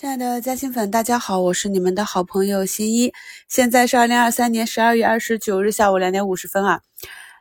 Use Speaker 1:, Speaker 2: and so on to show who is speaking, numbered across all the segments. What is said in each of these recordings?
Speaker 1: 亲爱的嘉兴粉，大家好，我是你们的好朋友新一。现在是二零二三年十二月二十九日下午两点五十分啊。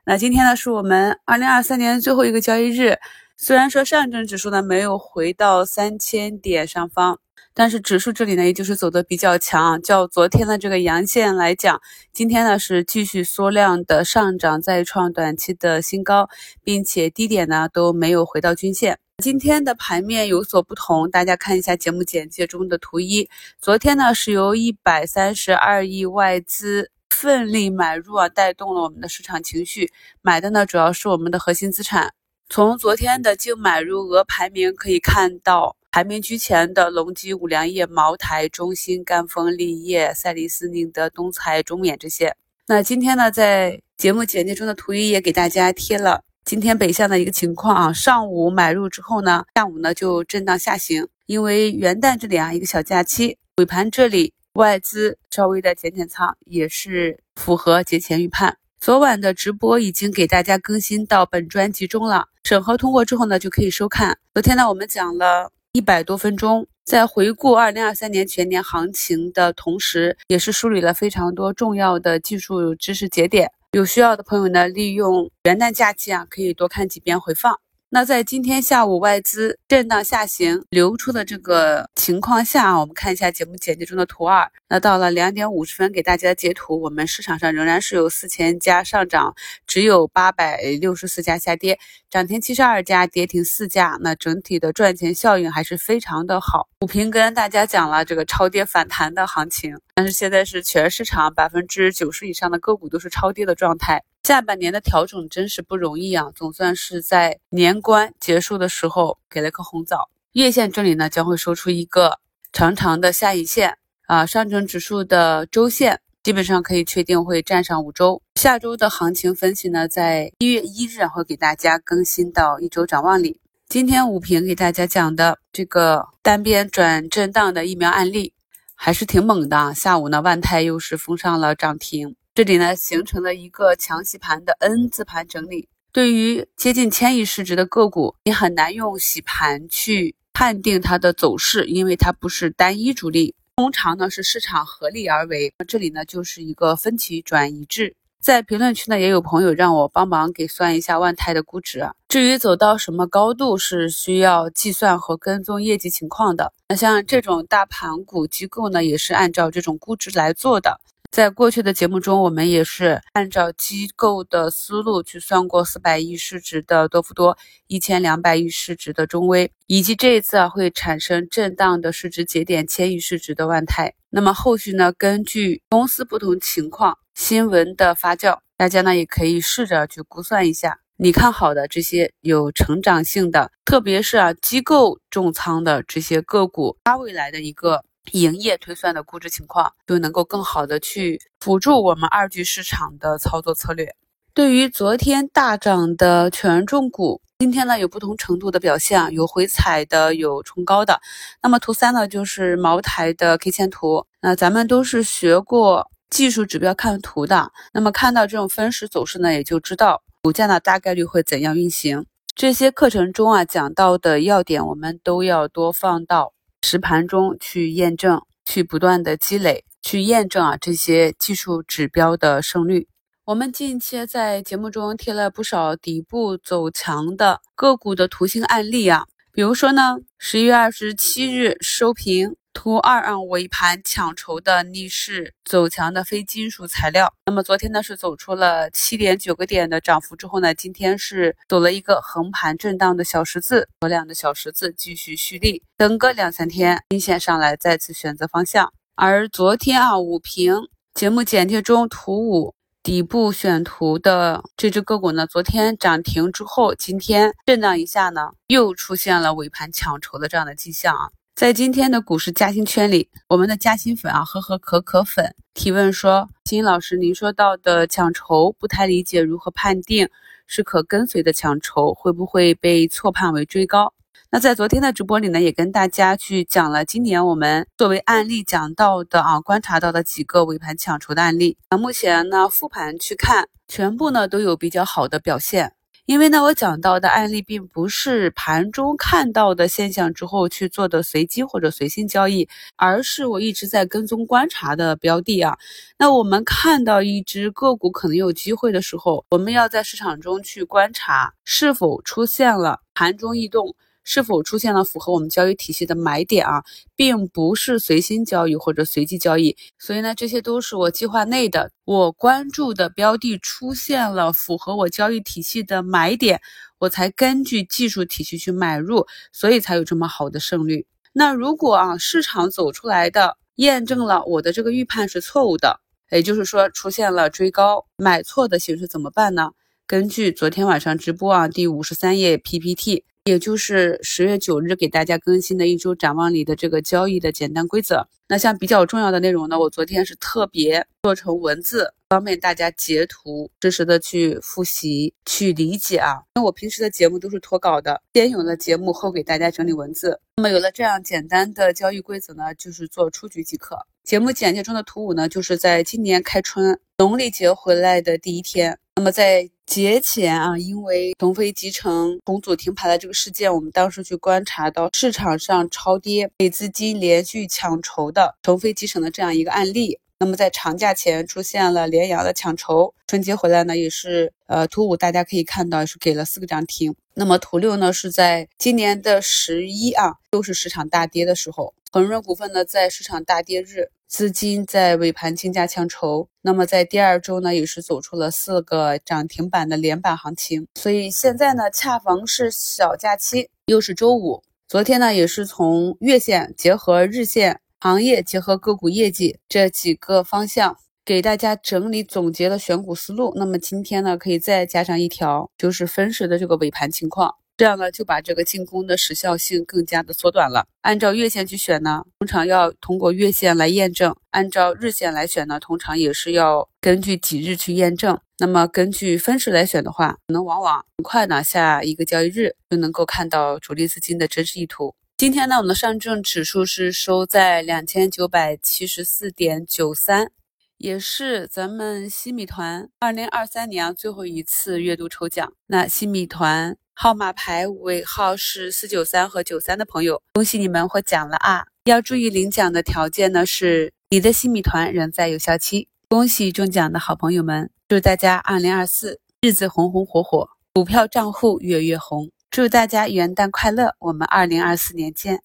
Speaker 1: 那今天呢，是我们二零二三年最后一个交易日。虽然说上证指数呢没有回到三千点上方，但是指数这里呢，也就是走的比较强。较昨天的这个阳线来讲，今天呢是继续缩量的上涨，再创短期的新高，并且低点呢都没有回到均线。今天的盘面有所不同，大家看一下节目简介中的图一。昨天呢是由一百三十二亿外资奋力买入啊，带动了我们的市场情绪。买的呢主要是我们的核心资产。从昨天的净买入额排名可以看到，排名居前的隆基、五粮液、茅台、中兴、赣锋、立业、赛力斯、宁德、东财、中免这些。那今天呢，在节目简介中的图一也给大家贴了。今天北向的一个情况啊，上午买入之后呢，下午呢就震荡下行，因为元旦这里啊一个小假期，尾盘这里外资稍微的减减仓，也是符合节前预判。昨晚的直播已经给大家更新到本专辑中了，审核通过之后呢就可以收看。昨天呢我们讲了一百多分钟，在回顾二零二三年全年行情的同时，也是梳理了非常多重要的技术知识节点。有需要的朋友呢，利用元旦假期啊，可以多看几遍回放。那在今天下午外资震荡下行流出的这个情况下啊，我们看一下节目简介中的图二。那到了两点五十分给大家截图，我们市场上仍然是有四千家上涨，只有八百六十四家下跌，涨停七十二家，跌停四家。那整体的赚钱效应还是非常的好。股评跟大家讲了这个超跌反弹的行情，但是现在是全市场百分之九十以上的个股都是超跌的状态。下半年的调整真是不容易啊，总算是在年关结束的时候给了颗红枣。月线这里呢将会收出一个长长的下影线啊，上证指数的周线基本上可以确定会站上五周。下周的行情分析呢，在一月一日会给大家更新到一周展望里。今天五评给大家讲的这个单边转震荡的疫苗案例还是挺猛的，下午呢万泰又是封上了涨停。这里呢形成了一个强洗盘的 N 字盘整理，对于接近千亿市值的个股，你很难用洗盘去判定它的走势，因为它不是单一主力，通常呢是市场合力而为。这里呢就是一个分歧转一致。在评论区呢也有朋友让我帮忙给算一下万泰的估值，至于走到什么高度是需要计算和跟踪业绩情况的。那像这种大盘股机构呢，也是按照这种估值来做的。在过去的节目中，我们也是按照机构的思路去算过四百亿市值的多氟多、一千两百亿市值的中微，以及这一次啊会产生震荡的市值节点千亿市值的万泰。那么后续呢，根据公司不同情况、新闻的发酵，大家呢也可以试着去估算一下你看好的这些有成长性的，特别是啊机构重仓的这些个股，它未来的一个。营业推算的估值情况，就能够更好的去辅助我们二级市场的操作策略。对于昨天大涨的权重股，今天呢有不同程度的表现，有回踩的，有冲高的。那么图三呢，就是茅台的 K 线图。那咱们都是学过技术指标看图的，那么看到这种分时走势呢，也就知道股价呢大概率会怎样运行。这些课程中啊讲到的要点，我们都要多放到。实盘中去验证，去不断的积累，去验证啊这些技术指标的胜率。我们近期在节目中贴了不少底部走强的个股的图形案例啊，比如说呢，十一月二十七日收评。图二啊，尾盘抢筹的逆势走强的非金属材料，那么昨天呢是走出了七点九个点的涨幅之后呢，今天是走了一个横盘震荡的小十字，缩量的小十字继续蓄力，等个两三天，阴线上来再次选择方向。而昨天啊，五评节目简介中图五底部选图的这只个股呢，昨天涨停之后，今天震荡一下呢，又出现了尾盘抢筹的这样的迹象啊。在今天的股市嘉兴圈里，我们的嘉兴粉啊，呵呵可可粉提问说：“金老师，您说到的抢筹不太理解，如何判定是可跟随的抢筹，会不会被错判为追高？”那在昨天的直播里呢，也跟大家去讲了今年我们作为案例讲到的啊，观察到的几个尾盘抢筹的案例。那目前呢，复盘去看，全部呢都有比较好的表现。因为呢，我讲到的案例并不是盘中看到的现象之后去做的随机或者随心交易，而是我一直在跟踪观察的标的啊。那我们看到一只个股可能有机会的时候，我们要在市场中去观察是否出现了盘中异动。是否出现了符合我们交易体系的买点啊，并不是随心交易或者随机交易，所以呢，这些都是我计划内的。我关注的标的出现了符合我交易体系的买点，我才根据技术体系去买入，所以才有这么好的胜率。那如果啊，市场走出来的验证了我的这个预判是错误的，也就是说出现了追高买错的形式，怎么办呢？根据昨天晚上直播啊，第五十三页 PPT。也就是十月九日给大家更新的一周展望里的这个交易的简单规则。那像比较重要的内容呢，我昨天是特别做成文字，方便大家截图，实时的去复习、去理解啊。因为我平时的节目都是脱稿的，先有了节目后给大家整理文字。那么有了这样简单的交易规则呢，就是做出局即可。节目简介中的图五呢，就是在今年开春农历节回来的第一天。那么在节前啊，因为腾飞集成重组停牌的这个事件，我们当时去观察到市场上超跌、被资金连续抢筹的腾飞集成的这样一个案例。那么在长假前出现了连阳的抢筹，春节回来呢也是呃，图五大家可以看到是给了四个涨停。那么图六呢是在今年的十一啊，都是市场大跌的时候，恒润股份呢在市场大跌日。资金在尾盘竞价抢筹，那么在第二周呢，也是走出了四个涨停板的连板行情。所以现在呢，恰逢是小假期，又是周五。昨天呢，也是从月线结合日线、行业结合个股业绩这几个方向给大家整理总结了选股思路。那么今天呢，可以再加上一条，就是分时的这个尾盘情况。这样呢，就把这个进攻的时效性更加的缩短了。按照月线去选呢，通常要通过月线来验证；按照日线来选呢，通常也是要根据几日去验证。那么根据分时来选的话，可能往往很快呢，下一个交易日就能够看到主力资金的真实意图。今天呢，我们的上证指数是收在两千九百七十四点九三，也是咱们西米团二零二三年最后一次月度抽奖。那西米团。号码牌尾号是四九三和九三的朋友，恭喜你们获奖了啊！要注意领奖的条件呢，是你的西米团仍在有效期。恭喜中奖的好朋友们，祝大家二零二四日子红红火火，股票账户月月红。祝大家元旦快乐，我们二零二四年见。